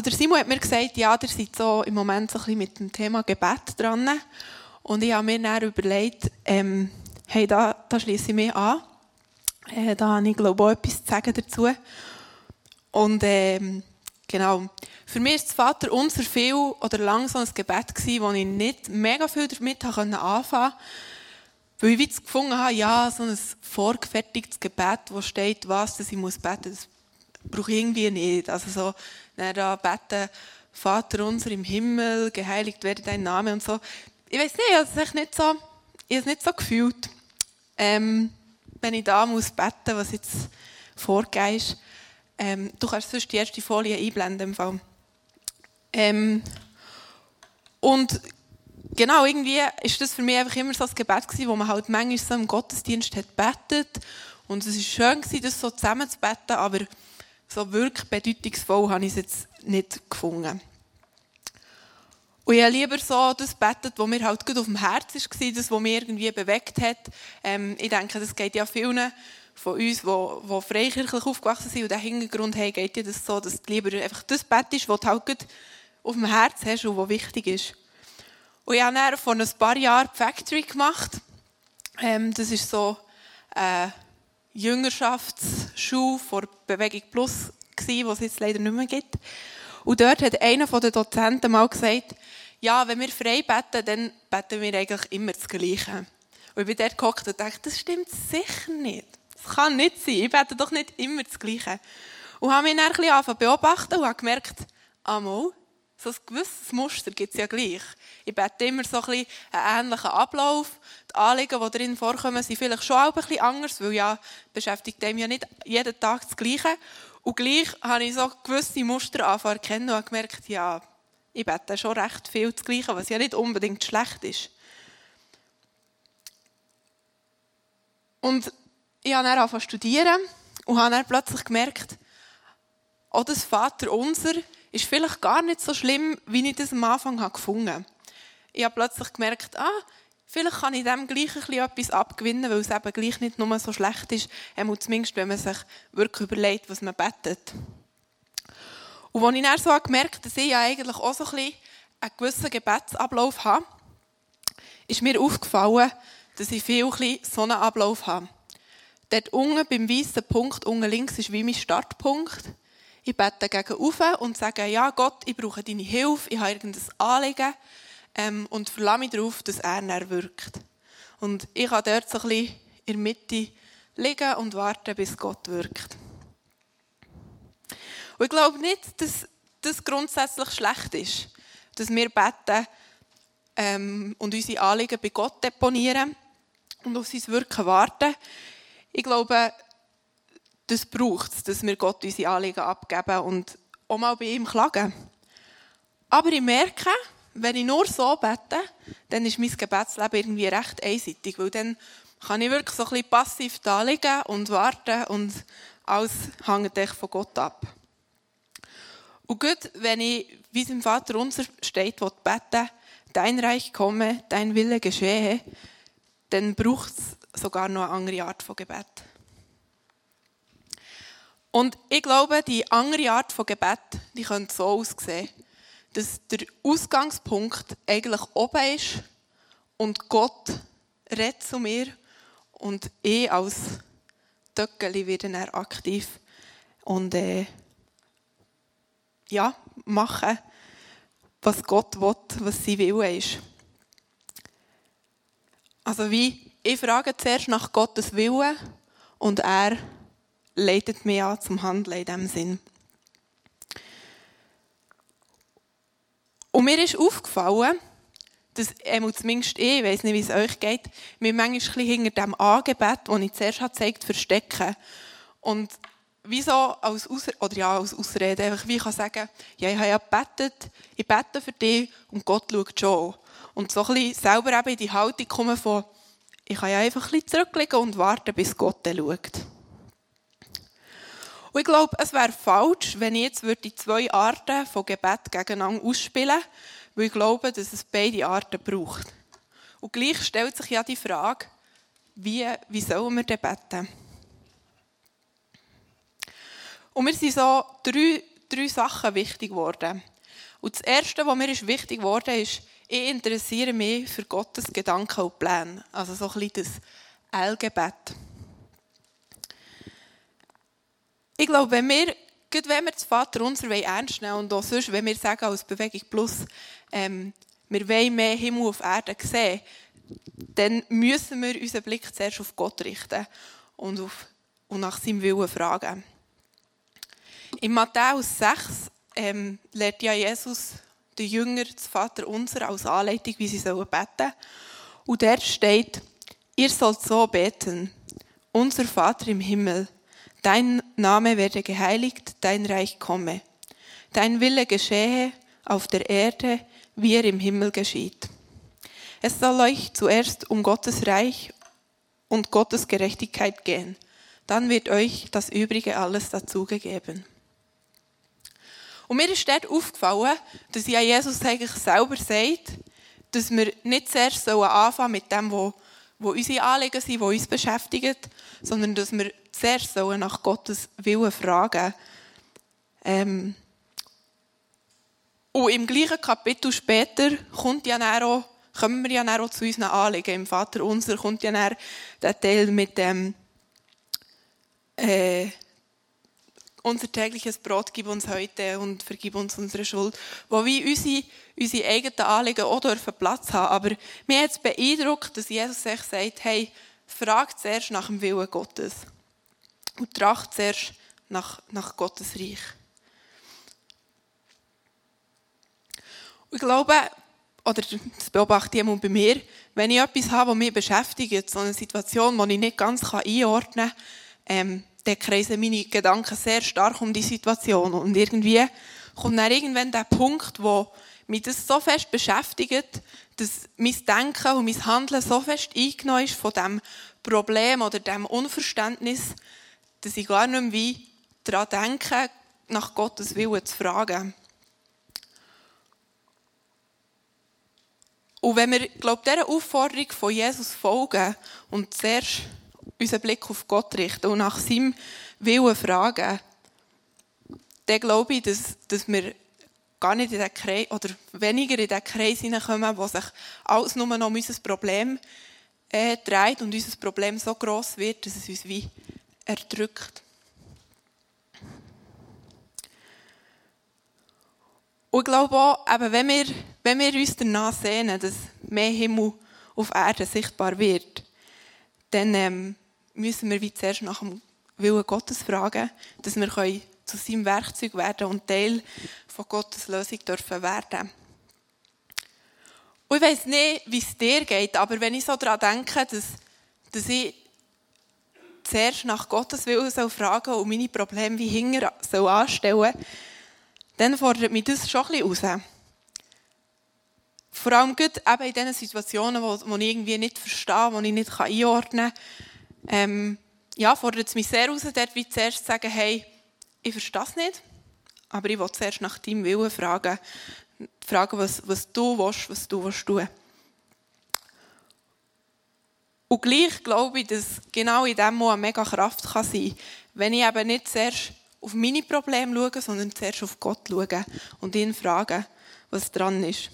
Der Simon hat mir gesagt, ja, ihr seid so im Moment so ein bisschen mit dem Thema Gebet dran. Und ich habe mir dann überlegt, ähm, hey, da, da schließe ich mich an. Äh, da habe ich, glaube auch etwas zu sagen dazu. Und ähm, genau, für mich ist das Vater unser viel oder lang ein Gebet gewesen, wo ich nicht mega viel damit anfangen konnte. Weil ich jetzt gefunden habe, ja, so ein vorgefertigtes Gebet, wo steht, was dass ich beten muss, das brauche ich irgendwie nicht. Also so, dann da beten, Vater unser im Himmel, geheiligt werde dein Name und so. Ich weiß nicht, ich es nicht so, ich habe es nicht so gefühlt. Ähm, wenn ich da muss beten, was jetzt vorgeht. Ähm, du kannst sonst die erste Folie einblenden. Im Fall. Ähm, und genau, irgendwie ist das für mich einfach immer so ein Gebet gewesen, wo man halt manchmal so im Gottesdienst hat betet. Und es war schön gewesen, das so zusammen zu beten, aber so wirklich bedeutungsvoll habe ich es jetzt nicht gefunden. Und ich habe lieber so das betet, was mir halt gut auf dem Herz war, das, was mich irgendwie bewegt hat. Ähm, ich denke, das geht ja vielen von uns, die, die freikirchlich aufgewachsen sind und diesen Hintergrund haben, geht ja das so, dass du lieber einfach das betest, was du halt gut auf dem Herz hast und was wichtig ist. Und ich habe dann vor ein paar Jahren die Factory gemacht. Ähm, das ist so eine Jüngerschaftsschule vor Bewegung Plus, die es jetzt leider nicht mehr gibt. Und dort hat einer der Dozenten mal gesagt, ja, wenn wir frei beten, dann beten wir eigentlich immer das Gleiche. Und ich bin dort gehockt und dachte, das stimmt sicher nicht. Das kann nicht sein. Ich bete doch nicht immer das Gleiche. Und habe mich dann ein bisschen beobachten und habe gemerkt, einmal, so ein gewisses Muster gibt es ja gleich. Ich bete immer so ein bisschen einen ähnlichen Ablauf. Die Anliegen, die darin vorkommen, sind vielleicht schon auch ein bisschen anders, weil ja, beschäftigt einem ja nicht jeden Tag das Gleiche. Und gleich habe ich so gewisse Muster angefangen erkennen und habe gemerkt, ja, ich bete schon recht viel das Gleiche, was ja nicht unbedingt schlecht ist. Und ich habe dann angefangen zu studieren und habe dann plötzlich gemerkt, auch das Vaterunser ist vielleicht gar nicht so schlimm, wie ich das am Anfang habe gefunden habe. Ich habe plötzlich gemerkt, ah, vielleicht kann ich dem gleich ein bisschen etwas abgewinnen, weil es eben gleich nicht nur so schlecht ist, zumindest wenn man sich wirklich überlegt, was man betet. Und als ich dann so gemerkt habe, dass ich ja eigentlich auch so ein bisschen einen gewissen Gebetsablauf habe, ist mir aufgefallen, dass ich viel ein so einen Ablauf habe. Dort unten beim weißen Punkt, unten links, ist wie mein Startpunkt. Ich bete gegen auf und sage, ja Gott, ich brauche deine Hilfe, ich habe irgendein Anliegen ähm, und verlasse mich darauf, dass er dann wirkt. Und ich kann dort so ein bisschen in der Mitte liegen und warten, bis Gott wirkt. Und ich glaube nicht, dass das grundsätzlich schlecht ist, dass wir beten ähm, und unsere Anliegen bei Gott deponieren und auf sein Wirken warten. Ich glaube, das braucht es, dass wir Gott unsere Anliegen abgeben und auch mal bei ihm klagen. Aber ich merke, wenn ich nur so bete, dann ist mein Gebetsleben irgendwie recht einseitig, weil dann kann ich wirklich so ein bisschen passiv da liegen und warten und alles hängt von Gott ab. Und gut, wenn ich, wie es im Vater unser steht, bete, dein Reich komme, dein Wille geschehe, dann braucht es sogar noch eine andere Art von Gebet. Und ich glaube, die andere Art von Gebet, die könnte so aussehen, dass der Ausgangspunkt eigentlich oben ist und Gott redet zu mir und ich als Töckeli werde dann aktiv und äh, ja, machen, was Gott will, was sein Wille ist. Also wie, ich frage zuerst nach Gottes Willen und er leitet mich an zum Handeln in diesem Sinn. Und mir ist aufgefallen, dass, zumindest ich, ich weiß nicht, wie es euch geht, mir manchmal hinter dem Angebet, das ich zuerst gezeigt habe, verstecken. Und wieso als, Aus oder ja, als Ausrede, einfach wie ich kann sagen, ja, ich habe ja gebetet, ich bete für dich und Gott schaut schon. Und so ein bisschen selber eben in die Haltung kommen von, ich kann ja einfach ein bisschen zurücklegen und warten, bis Gott schaut. Und ich glaube, es wäre falsch, wenn ich jetzt die zwei Arten von Gebet gegeneinander ausspielen würde, weil ich glaube, dass es beide Arten braucht. Und gleich stellt sich ja die Frage, wie, wie sollen wir denn beten? Und mir sind so drei drei Sachen wichtig geworden. Und das Erste, was mir wichtig geworden ist, ich interessiere mich für Gottes Gedanken und Pläne. Also so ein bisschen das L-Gebet. Ich glaube, wenn wir, wenn wir das Vater unser ernst nehmen und auch sonst, wenn wir sagen als Bewegung Plus, ähm, wir wollen mehr Himmel auf Erde sehen, dann müssen wir unseren Blick zuerst auf Gott richten und, auf, und nach seinem Willen fragen. In Matthäus 6 ähm, lehrt ja Jesus den Jünger das Vater unser als Anleitung, wie sie sollen beten. Und dort steht, ihr sollt so beten, unser Vater im Himmel, dein Name werde geheiligt, dein Reich komme, dein Wille geschehe auf der Erde, wie er im Himmel geschieht. Es soll euch zuerst um Gottes Reich und Gottes Gerechtigkeit gehen. Dann wird euch das Übrige alles dazugegeben. Und mir ist dort aufgefallen, dass ja Jesus eigentlich selber sagt, dass wir nicht zuerst anfangen mit dem, wo, wo unsere Anliegen sind, wo uns beschäftigt, sondern dass wir zuerst nach Gottes Willen fragen. Ähm, und im gleichen Kapitel später kommt ja auch kommen wir ja auch zu unseren Anliegen. Im Vater unser kommt ja dann der Teil mit dem äh, unser tägliches Brot gib uns heute und vergib uns unsere Schuld, wo wir unsere, unsere eigenen Anliegen auch dürfen Platz haben. Aber mir hat es beeindruckt, dass Jesus sich sagt, hey, frag zuerst nach dem Willen Gottes und tracht zuerst nach, nach Gottes Reich. Ich glaube, oder das beobachte ich immer bei mir, wenn ich etwas habe, das mich beschäftigt, so eine Situation, die ich nicht ganz einordnen kann, ähm, dann kreisen meine Gedanken sehr stark um die Situation. Und irgendwie kommt dann irgendwann der Punkt, wo mich das so fest beschäftigt, dass mein Denken und mein Handeln so fest eingenommen ist von dem Problem oder dem Unverständnis, dass ich gar nicht mehr daran denke, nach Gottes Willen zu fragen. Und wenn wir, glaube ich, dieser Aufforderung von Jesus folgen und zuerst unseren Blick auf Gott richten und nach seinem Willen fragen, dann glaube ich, dass, dass wir gar nicht in den Kreis, oder weniger in den Kreis hineinkommen, wo sich alles nur noch um unser Problem äh, dreht und unser Problem so groß wird, dass es uns wie erdrückt. Und ich glaube auch, eben, wenn, wir, wenn wir uns danach sehnen, dass mehr Himmel auf Erde sichtbar wird, dann ähm, müssen wir wie zuerst nach dem Willen Gottes fragen, dass wir zu seinem Werkzeug werden und Teil von Gottes Lösung dürfen werden. Und ich weiß nicht, wie es dir geht, aber wenn ich so daran denke, dass, dass ich zuerst nach Gottes Willen soll fragen und meine Probleme wie hinger soll anstellen dann fordert mich das schon ein bisschen raus. Vor allem eben in diesen Situationen, wo, wo ich irgendwie nicht verstehe, wo ich nicht einordnen kann, ähm, ja, fordert es mich sehr raus, dort wie zuerst zu sagen, hey, ich verstehe es nicht, aber ich will zuerst nach deinem Willen fragen, fragen, was, was du willst, was du willst tun. Und gleich glaube ich, dass genau in dem eine mega Kraft kann sein kann, wenn ich eben nicht zuerst auf meine Probleme schaue, sondern zuerst auf Gott schaue und ihn frage, was dran ist.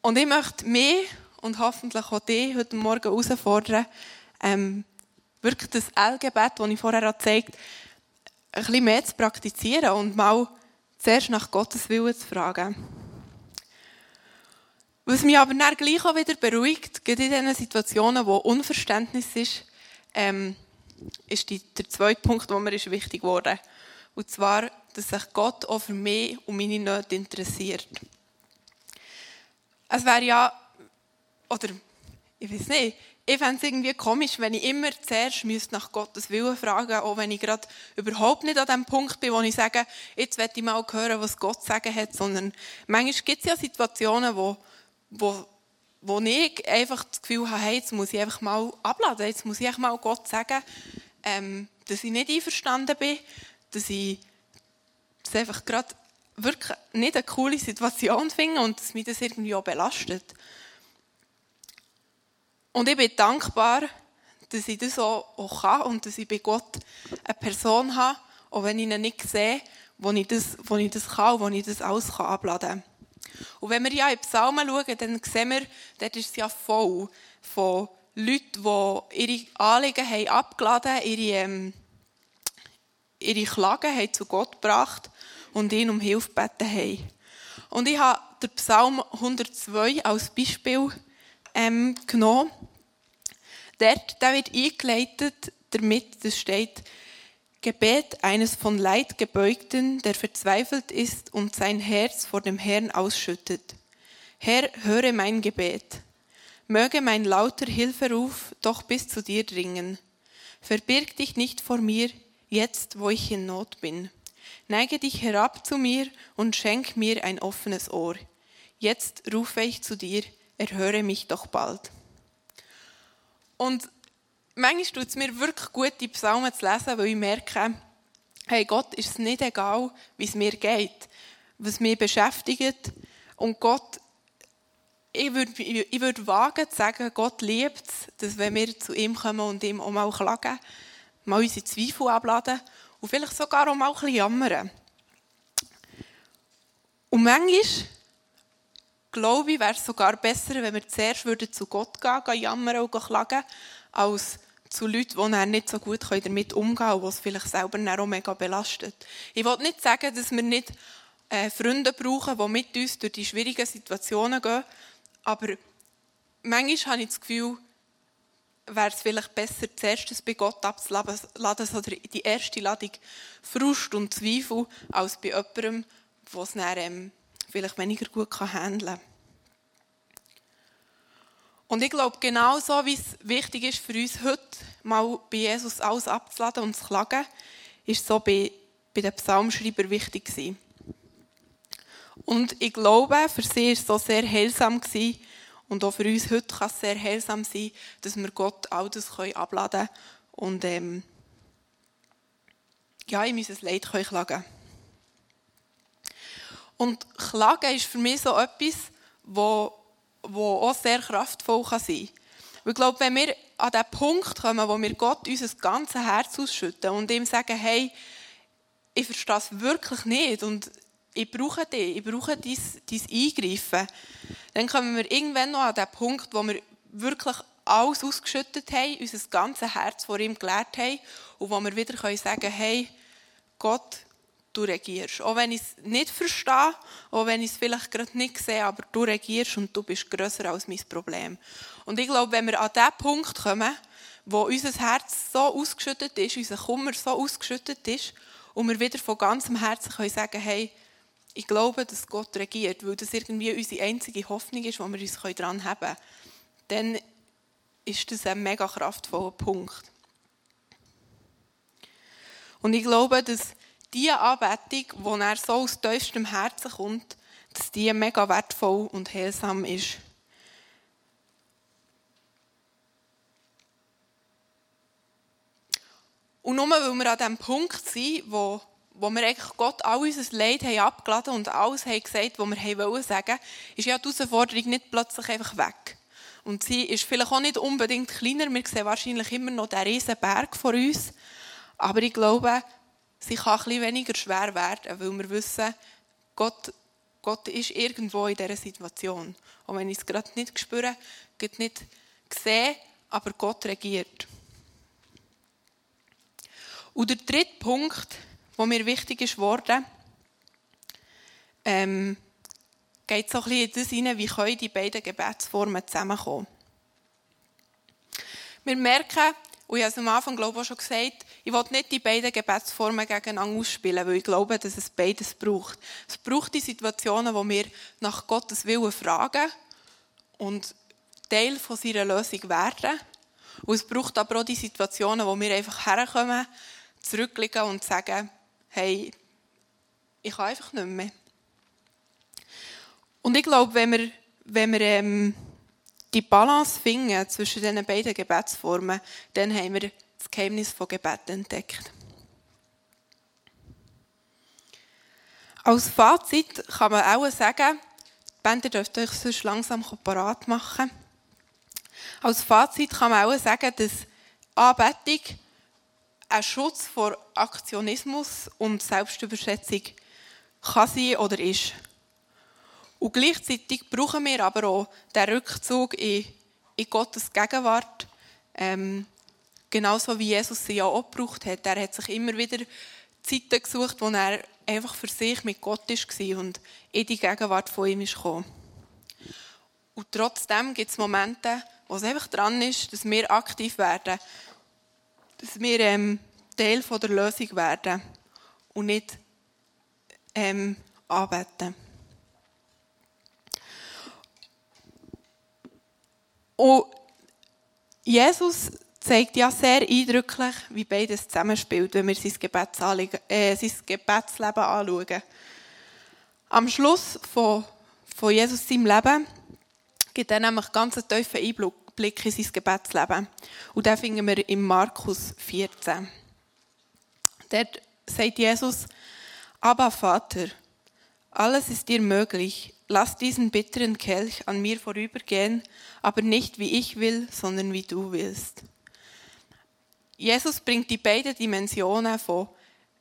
Und ich möchte mich und hoffentlich auch dich heute Morgen herausfordern, ähm, wirklich das L-Gebet, das ich vorher gezeigt habe, ein bisschen mehr zu praktizieren und mal zuerst nach Gottes Willen zu fragen. Was mich aber dann gleich auch wieder beruhigt, gerade in diesen Situationen, wo Unverständnis ist, ähm, ist die, der zweite Punkt, der mir ist wichtig wurde. Und zwar, dass sich Gott auch für mich und meine Nöte interessiert. Es wäre ja oder ich weiß nicht, ich fände es irgendwie komisch, wenn ich immer zuerst nach Gottes Willen fragen auch wenn ich gerade überhaupt nicht an dem Punkt bin, wo ich sage, jetzt werde ich mal hören, was Gott sagen hat, sondern manchmal gibt es ja Situationen, wo, wo, wo ich einfach das Gefühl habe, hey, jetzt muss ich einfach mal abladen, jetzt muss ich einfach mal Gott sagen, ähm, dass ich nicht einverstanden bin, dass ich das einfach gerade wirklich nicht eine coole Situation finde und dass mich das irgendwie auch belastet. Und ich bin dankbar, dass ich das auch, kann und dass ich bei Gott eine Person habe auch wenn ich ihn nicht sehe, wo ich das, wo ich das kann, wo ich das alles kann abladen kann. Und wenn wir ja in Psalmen schauen, dann sehen wir, dort ist es ja voll von Leuten, die ihre Anliegen haben abgeladen haben, ihre, ähm, ihre Klagen haben zu Gott gebracht und ihn um Hilfe gebeten haben. Und ich habe den Psalm 102 als Beispiel ähm, genommen. Dort, der wird eingeleitet damit, das steht, Gebet eines von Leid gebeugten, der verzweifelt ist und sein Herz vor dem Herrn ausschüttet. Herr, höre mein Gebet. Möge mein lauter Hilferuf doch bis zu dir dringen. Verbirg dich nicht vor mir, jetzt wo ich in Not bin. Neige dich herab zu mir und schenk mir ein offenes Ohr. Jetzt rufe ich zu dir, erhöre mich doch bald. Und manchmal tut es mir wirklich gut, die Psalmen zu lesen, weil ich merke, hey, Gott ist es nicht egal, wie es mir geht, was mich beschäftigt. Und Gott, ich würde, ich würde wagen zu sagen, Gott liebt es, dass wenn wir zu ihm kommen und ihm auch mal klagen, mal unsere Zweifel abladen und vielleicht sogar auch mal ein bisschen jammern. Und manchmal, glaube ich, wäre es sogar besser, wenn wir zuerst zu Gott gehen, gehen jammern und klagen, als zu Leuten, die nicht so gut damit umgehen können und was vielleicht selber auch mega belastet. Ich will nicht sagen, dass wir nicht äh, Freunde brauchen, die mit uns durch die schwierigen Situationen gehen, aber manchmal habe ich das Gefühl, wäre es vielleicht besser, zuerst bei Gott abzuladen, oder die erste Ladung Frust und Zweifel, als bei jemandem, der es dann, ähm, vielleicht weniger gut handeln kann. Und ich glaube, genauso wie es wichtig ist für uns heute, mal bei Jesus alles abzuladen und zu klagen, ist so bei, bei den Psalmschreiber wichtig gewesen. Und ich glaube, für sie war es so sehr heilsam gewesen, und auch für uns heute kann es sehr heilsam sein, dass wir Gott all das abladen können und ähm, ja, in unser Leid können klagen Und Klagen ist für mich so etwas, wo wo auch sehr kraftvoll kann sein kann. Ich glaube, wenn wir an den Punkt kommen, wo wir Gott unser ganzes Herz ausschütten und ihm sagen, hey, ich verstehe es wirklich nicht und ich brauche dich, ich brauche dein, dein Eingreifen, dann kommen wir irgendwann noch an den Punkt, wo wir wirklich alles ausgeschüttet haben, unser ganzes Herz vor ihm gelehrt haben und wo wir wieder sagen können, hey, Gott, du regierst. Auch wenn ich es nicht verstehe, auch wenn ich es vielleicht gerade nicht sehe, aber du regierst und du bist grösser als mein Problem. Und ich glaube, wenn wir an den Punkt kommen, wo unser Herz so ausgeschüttet ist, unser Kummer so ausgeschüttet ist, und wir wieder von ganzem Herzen können sagen, hey, ich glaube, dass Gott regiert, weil das irgendwie unsere einzige Hoffnung ist, wo wir uns daran haben können, dann ist das ein mega kraftvoller Punkt. Und ich glaube, dass diese Anbetung, die er so aus tiefstem Herzen kommt, dass die mega wertvoll und heilsam ist. Und nur weil wir an dem Punkt sind, wo, wo wir eigentlich Gott all unser Leid haben abgeladen und alles haben gesagt, was wir wollen sagen, ist ja die Herausforderung nicht plötzlich einfach weg. Und sie ist vielleicht auch nicht unbedingt kleiner. Wir sehen wahrscheinlich immer noch den riesen Berg vor uns. Aber ich glaube, sie kann ein bisschen weniger schwer werden, weil wir wissen, Gott, Gott ist irgendwo in dieser Situation. Und wenn ich es gerade nicht spüre, nicht sehe, aber Gott regiert. Und der dritte Punkt, der mir wichtig ist geworden, ähm, geht so ein bisschen in das hinein, wie können die beiden Gebetsformen zusammenkommen. Wir merken, und ich habe es am Anfang glaube ich, auch schon gesagt, ich will nicht die beiden Gebetsformen gegeneinander ausspielen, weil ich glaube, dass es beides braucht. Es braucht die Situationen, wo wir nach Gottes Willen fragen und Teil von seiner Lösung werden. Und es braucht aber auch die Situationen, wo wir einfach herkommen, zurücklegen und sagen, hey, ich kann einfach nicht mehr. Und ich glaube, wenn wir, wenn wir ähm, die Balance finden zwischen diesen beiden Gebetsformen, dann haben wir das Geheimnis von Gebet entdeckt. Als Fazit kann man auch sagen, die Band dürft euch sonst langsam parat machen. Als Fazit kann man auch sagen, dass Anbetung ein Schutz vor Aktionismus und Selbstüberschätzung kann sein oder ist. Und gleichzeitig brauchen wir aber auch den Rückzug in, in Gottes Gegenwart, ähm, genauso wie Jesus sie ja auch gebraucht hat. Er hat sich immer wieder Zeiten gesucht, wo er einfach für sich mit Gott war und in die Gegenwart von ihm gekommen. Und trotzdem gibt es Momente, wo es einfach dran ist, dass wir aktiv werden, dass wir ähm, Teil von der Lösung werden und nicht ähm, anbeten. Und Jesus zeigt ja sehr eindrücklich, wie beides zusammenspielt, wenn wir sein, äh, sein Gebetsleben anschauen. Am Schluss von, von Jesus seinem Leben gibt er nämlich ganz einen tiefen Einblick in sein Gebetsleben. Und den finden wir in Markus 14. Dort sagt Jesus, aber Vater, alles ist dir möglich. Lass diesen bitteren Kelch an mir vorübergehen, aber nicht wie ich will, sondern wie du willst. Jesus bringt die beiden Dimensionen von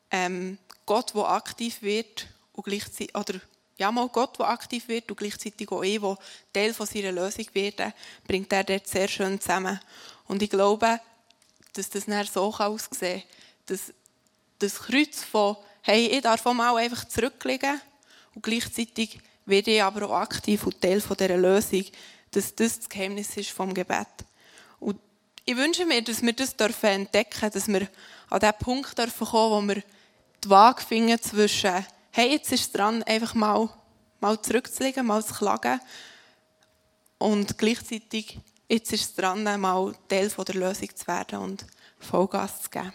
ähm, Gott, der aktiv wird, und gleichzeitig, oder ja, mal Gott, der aktiv wird, und gleichzeitig auch ich, der Teil von seiner Lösung wird, bringt er dort sehr schön zusammen. Und ich glaube, dass das dann so aussehen kann, dass das Kreuz von, hey, ich darf auch mal einfach zurücklegen und gleichzeitig werde ich aber auch aktiv und Teil dieser Lösung, dass das das Geheimnis ist vom Gebet. Ich wünsche mir, dass wir das entdecken dürfen, dass wir an den Punkt dürfen kommen, wo wir die Waage finden zwischen, hey, jetzt ist es dran, einfach mal, mal zurückzulegen, mal zu klagen und gleichzeitig, jetzt ist es dran, mal Teil der Lösung zu werden und Vollgas zu geben.